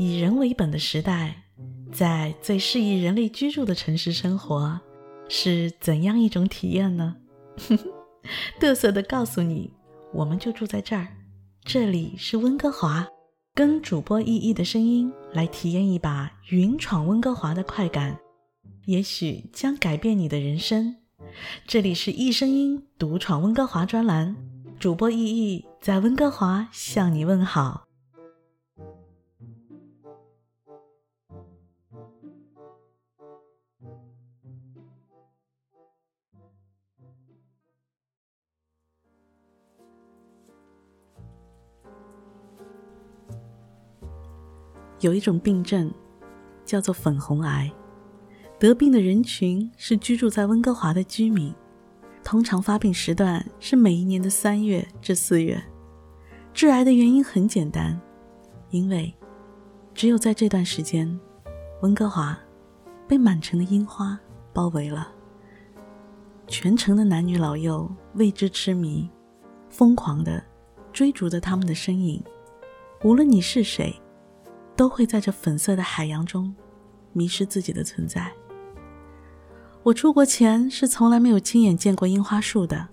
以人为本的时代，在最适宜人类居住的城市生活，是怎样一种体验呢？嘚瑟地告诉你，我们就住在这儿，这里是温哥华，跟主播意义的声音来体验一把云闯温哥华的快感，也许将改变你的人生。这里是易声音独闯温哥华专栏，主播意义在温哥华向你问好。有一种病症，叫做粉红癌。得病的人群是居住在温哥华的居民，通常发病时段是每一年的三月至四月。致癌的原因很简单，因为只有在这段时间，温哥华被满城的樱花包围了，全城的男女老幼为之痴迷，疯狂地追逐着他们的身影。无论你是谁，都会在这粉色的海洋中迷失自己的存在。我出国前是从来没有亲眼见过樱花树的，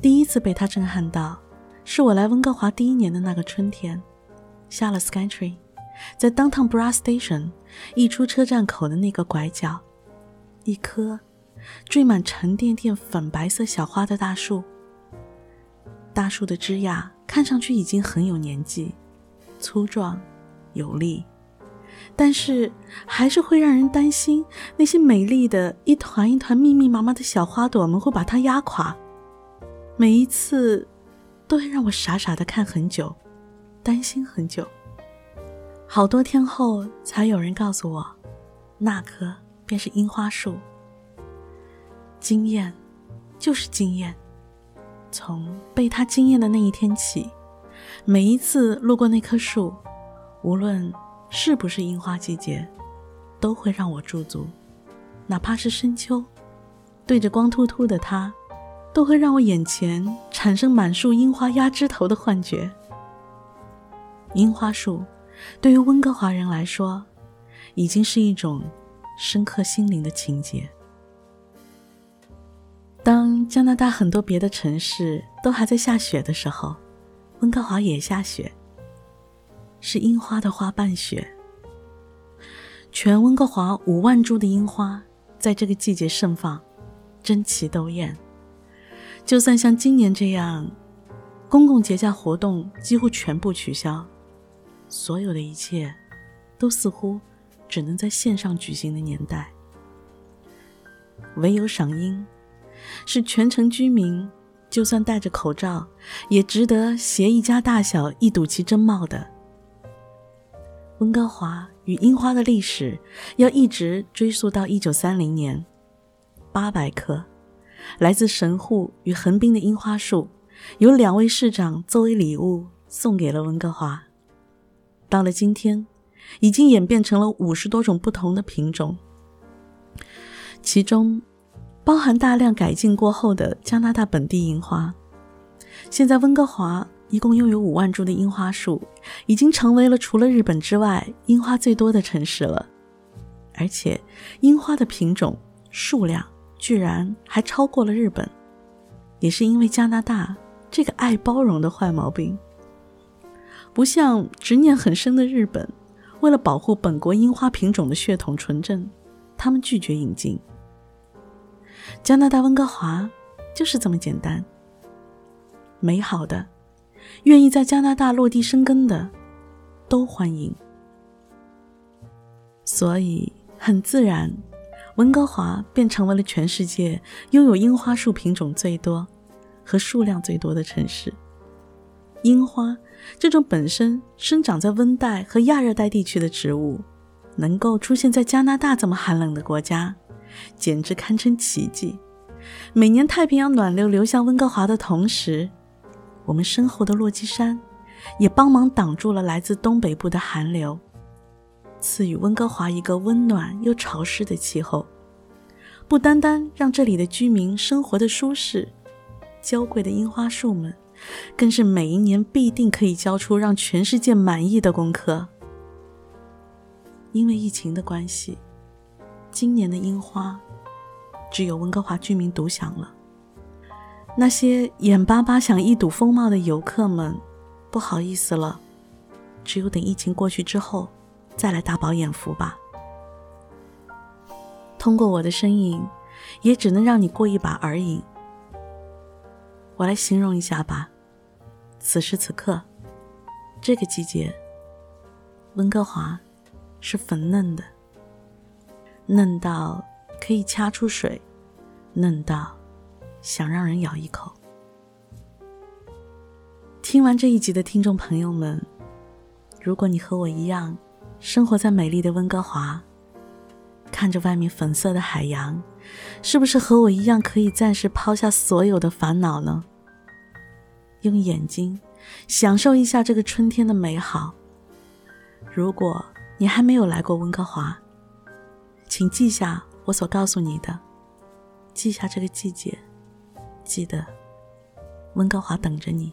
第一次被它震撼到，是我来温哥华第一年的那个春天，下了 SkyTrain，在 Downtown Brass Station 一出车站口的那个拐角，一棵缀满沉甸甸粉白色小花的大树，大树的枝桠看上去已经很有年纪，粗壮。有力，但是还是会让人担心，那些美丽的一团一团密密麻麻的小花朵们会把它压垮。每一次，都会让我傻傻的看很久，担心很久。好多天后，才有人告诉我，那棵便是樱花树。惊艳，就是惊艳。从被它惊艳的那一天起，每一次路过那棵树。无论是不是樱花季节，都会让我驻足。哪怕是深秋，对着光秃秃的它，都会让我眼前产生满树樱花压枝头的幻觉。樱花树，对于温哥华人来说，已经是一种深刻心灵的情结。当加拿大很多别的城市都还在下雪的时候，温哥华也下雪。是樱花的花瓣雪。全温哥华五万株的樱花在这个季节盛放，争奇斗艳。就算像今年这样，公共节假活动几乎全部取消，所有的一切都似乎只能在线上举行的年代。唯有赏樱，是全城居民就算戴着口罩，也值得携一家大小一睹其真貌的。温哥华与樱花的历史要一直追溯到一九三零年，八百棵来自神户与横滨的樱花树，由两位市长作为礼物送给了温哥华。到了今天，已经演变成了五十多种不同的品种，其中包含大量改进过后的加拿大本地樱花。现在温哥华。一共拥有五万株的樱花树，已经成为了除了日本之外樱花最多的城市了。而且，樱花的品种数量居然还超过了日本，也是因为加拿大这个爱包容的坏毛病。不像执念很深的日本，为了保护本国樱花品种的血统纯正，他们拒绝引进。加拿大温哥华就是这么简单，美好的。愿意在加拿大落地生根的，都欢迎。所以很自然，温哥华便成为了全世界拥有樱花树品种最多和数量最多的城市。樱花这种本身生长在温带和亚热带地区的植物，能够出现在加拿大这么寒冷的国家，简直堪称奇迹。每年太平洋暖流流向温哥华的同时，我们身后的落基山，也帮忙挡住了来自东北部的寒流，赐予温哥华一个温暖又潮湿的气候。不单单让这里的居民生活的舒适，娇贵的樱花树们，更是每一年必定可以交出让全世界满意的功课。因为疫情的关系，今年的樱花只有温哥华居民独享了。那些眼巴巴想一睹风貌的游客们，不好意思了，只有等疫情过去之后，再来大饱眼福吧。通过我的身影，也只能让你过一把耳瘾。我来形容一下吧，此时此刻，这个季节，温哥华是粉嫩的，嫩到可以掐出水，嫩到想让人咬一口。听完这一集的听众朋友们，如果你和我一样生活在美丽的温哥华，看着外面粉色的海洋，是不是和我一样可以暂时抛下所有的烦恼呢？用眼睛享受一下这个春天的美好。如果你还没有来过温哥华，请记下我所告诉你的，记下这个季节，记得温哥华等着你。